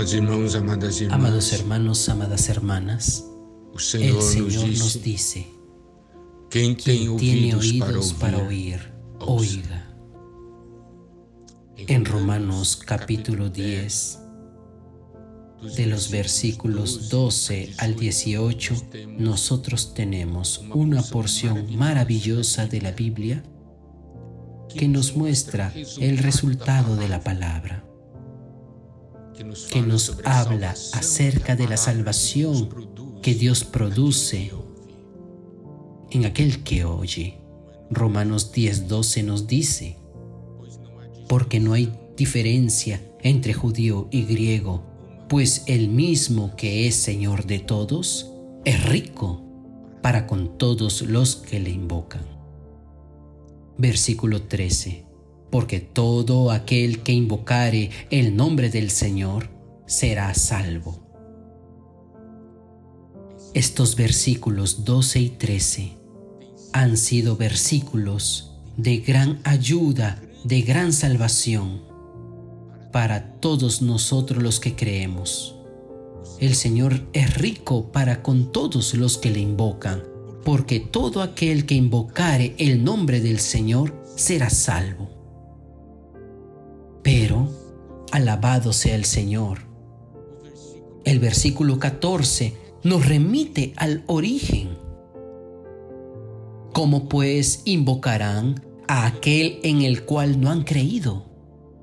Amados irmãos, amadas irmãs, Amados hermanos, amadas hermanas, el Señor nos nos dice, quien tiene oídos para oír, oiga. En Romanos capítulo 10, de los versículos 12 al 18, nosotros tenemos una porción maravillosa de la Biblia que nos muestra el resultado de la palabra, que nos habla acerca de la salvación que Dios produce en aquel que oye. Romanos 10:12 nos dice, porque no hay diferencia entre judío y griego, pues el mismo que es Señor de todos es rico para con todos los que le invocan. Versículo 13. Porque todo aquel que invocare el nombre del Señor será salvo. Estos versículos 12 y 13 han sido versículos de gran ayuda, de gran salvación para todos nosotros los que creemos. El Señor es rico para con todos los que le invocan, porque todo aquel que invocare el nombre del Señor será salvo. Alabado sea el Señor. El versículo 14 nos remite al origen. ¿Cómo pues invocarán a aquel en el cual no han creído?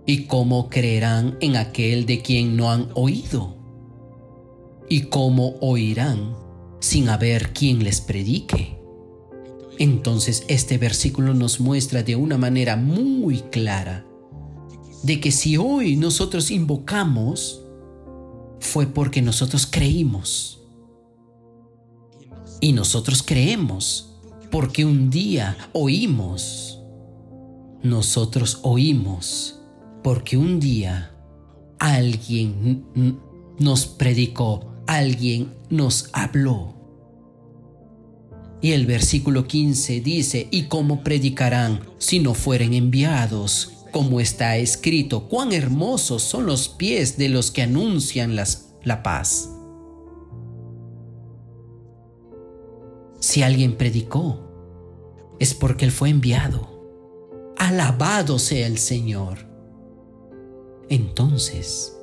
¿Y cómo creerán en aquel de quien no han oído? ¿Y cómo oirán sin haber quien les predique? Entonces este versículo nos muestra de una manera muy clara de que si hoy nosotros invocamos, fue porque nosotros creímos. Y nosotros creemos porque un día oímos. Nosotros oímos porque un día alguien nos predicó, alguien nos habló. Y el versículo 15 dice, ¿y cómo predicarán si no fueren enviados? Como está escrito, cuán hermosos son los pies de los que anuncian la paz. Si alguien predicó, es porque Él fue enviado. Alabado sea el Señor. Entonces,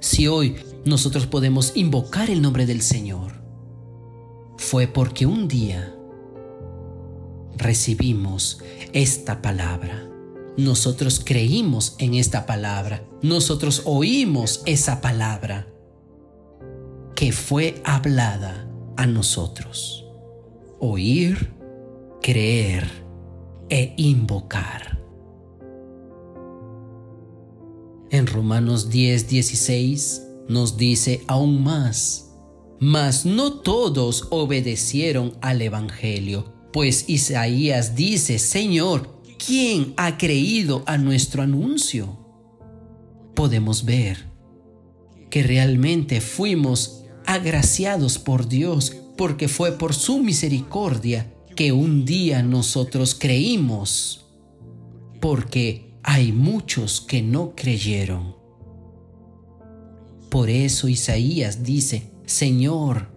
si hoy nosotros podemos invocar el nombre del Señor, fue porque un día recibimos esta palabra. Nosotros creímos en esta palabra. Nosotros oímos esa palabra que fue hablada a nosotros. Oír, creer e invocar. En Romanos 10, 16 nos dice aún más, mas no todos obedecieron al Evangelio, pues Isaías dice, Señor, ¿quién ha creído a nuestro anuncio? Podemos ver que realmente fuimos agraciados por Dios porque fue por su misericordia que un día nosotros creímos, porque hay muchos que no creyeron. Por eso Isaías dice, Señor,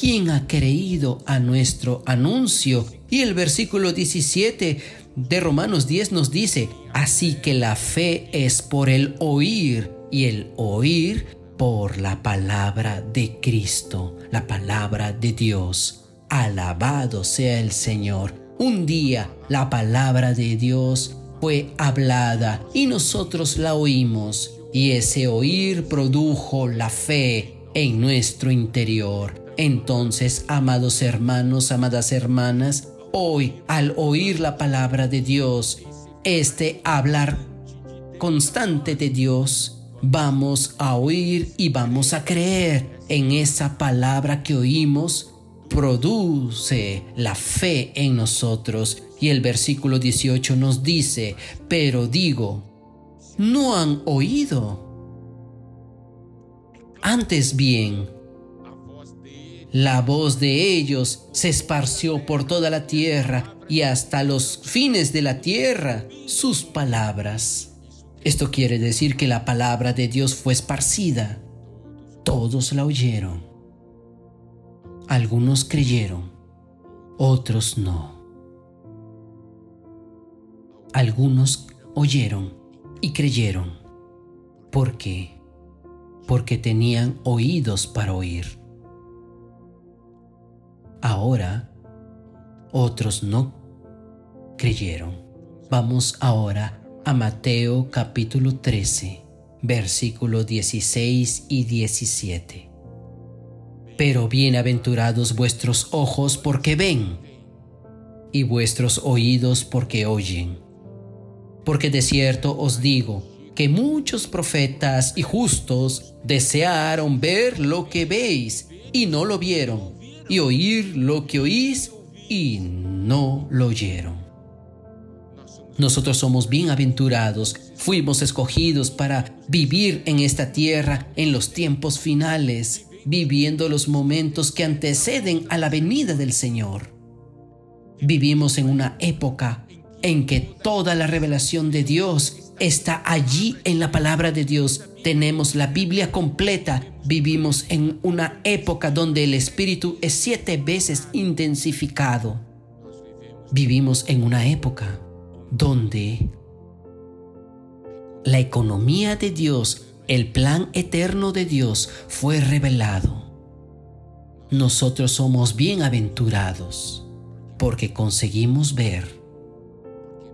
¿quién ha creído a nuestro anuncio? Y el versículo 17 de Romanos 10 nos dice, así que la fe es por el oír y el oír por la palabra de Cristo, la palabra de Dios. Alabado sea el Señor. Un día la palabra de Dios fue hablada y nosotros la oímos y ese oír produjo la fe en nuestro interior. Entonces, amados hermanos, amadas hermanas, hoy al oír la palabra de Dios, este hablar constante de Dios, vamos a oír y vamos a creer en esa palabra que oímos, produce la fe en nosotros. Y el versículo 18 nos dice, pero digo, no han oído. Antes bien, la voz de ellos se esparció por toda la tierra y hasta los fines de la tierra sus palabras. Esto quiere decir que la palabra de Dios fue esparcida. Todos la oyeron. Algunos creyeron, otros no. Algunos oyeron y creyeron. ¿Por qué? Porque tenían oídos para oír. Ahora, otros no creyeron. Vamos ahora a Mateo capítulo 13, versículos 16 y 17. Pero bienaventurados vuestros ojos porque ven y vuestros oídos porque oyen porque de cierto os digo que muchos profetas y justos desearon ver lo que veis y no lo vieron, y oír lo que oís y no lo oyeron. Nosotros somos bienaventurados, fuimos escogidos para vivir en esta tierra en los tiempos finales, viviendo los momentos que anteceden a la venida del Señor. Vivimos en una época en que toda la revelación de Dios está allí en la palabra de Dios. Tenemos la Biblia completa. Vivimos en una época donde el Espíritu es siete veces intensificado. Vivimos en una época donde la economía de Dios, el plan eterno de Dios fue revelado. Nosotros somos bienaventurados porque conseguimos ver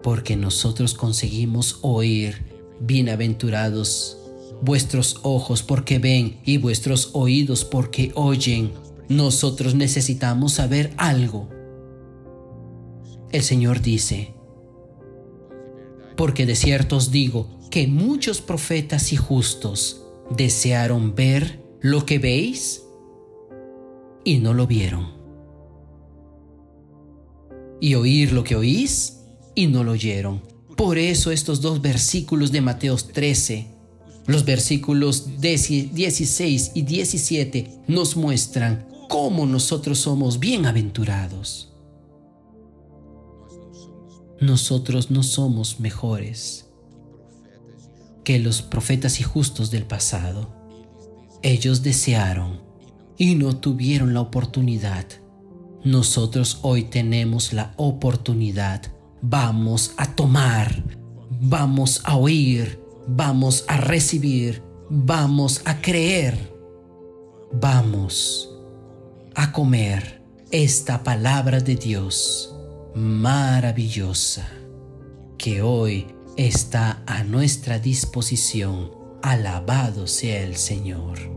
porque nosotros conseguimos oír, bienaventurados vuestros ojos porque ven y vuestros oídos porque oyen. Nosotros necesitamos saber algo. El Señor dice, porque de cierto os digo que muchos profetas y justos desearon ver lo que veis y no lo vieron, y oír lo que oís y no lo oyeron. Por eso estos dos versículos de Mateo 13, los versículos 16 y 17 nos muestran cómo nosotros somos bienaventurados. Nosotros no somos mejores que los profetas y justos del pasado. Ellos desearon y no tuvieron la oportunidad. Nosotros hoy tenemos la oportunidad vamos a tomar, vamos a oír, vamos a recibir, vamos a creer, vamos a comer esta palabra de Dios maravillosa que hoy está a nuestra disposición. Alabado sea el Señor.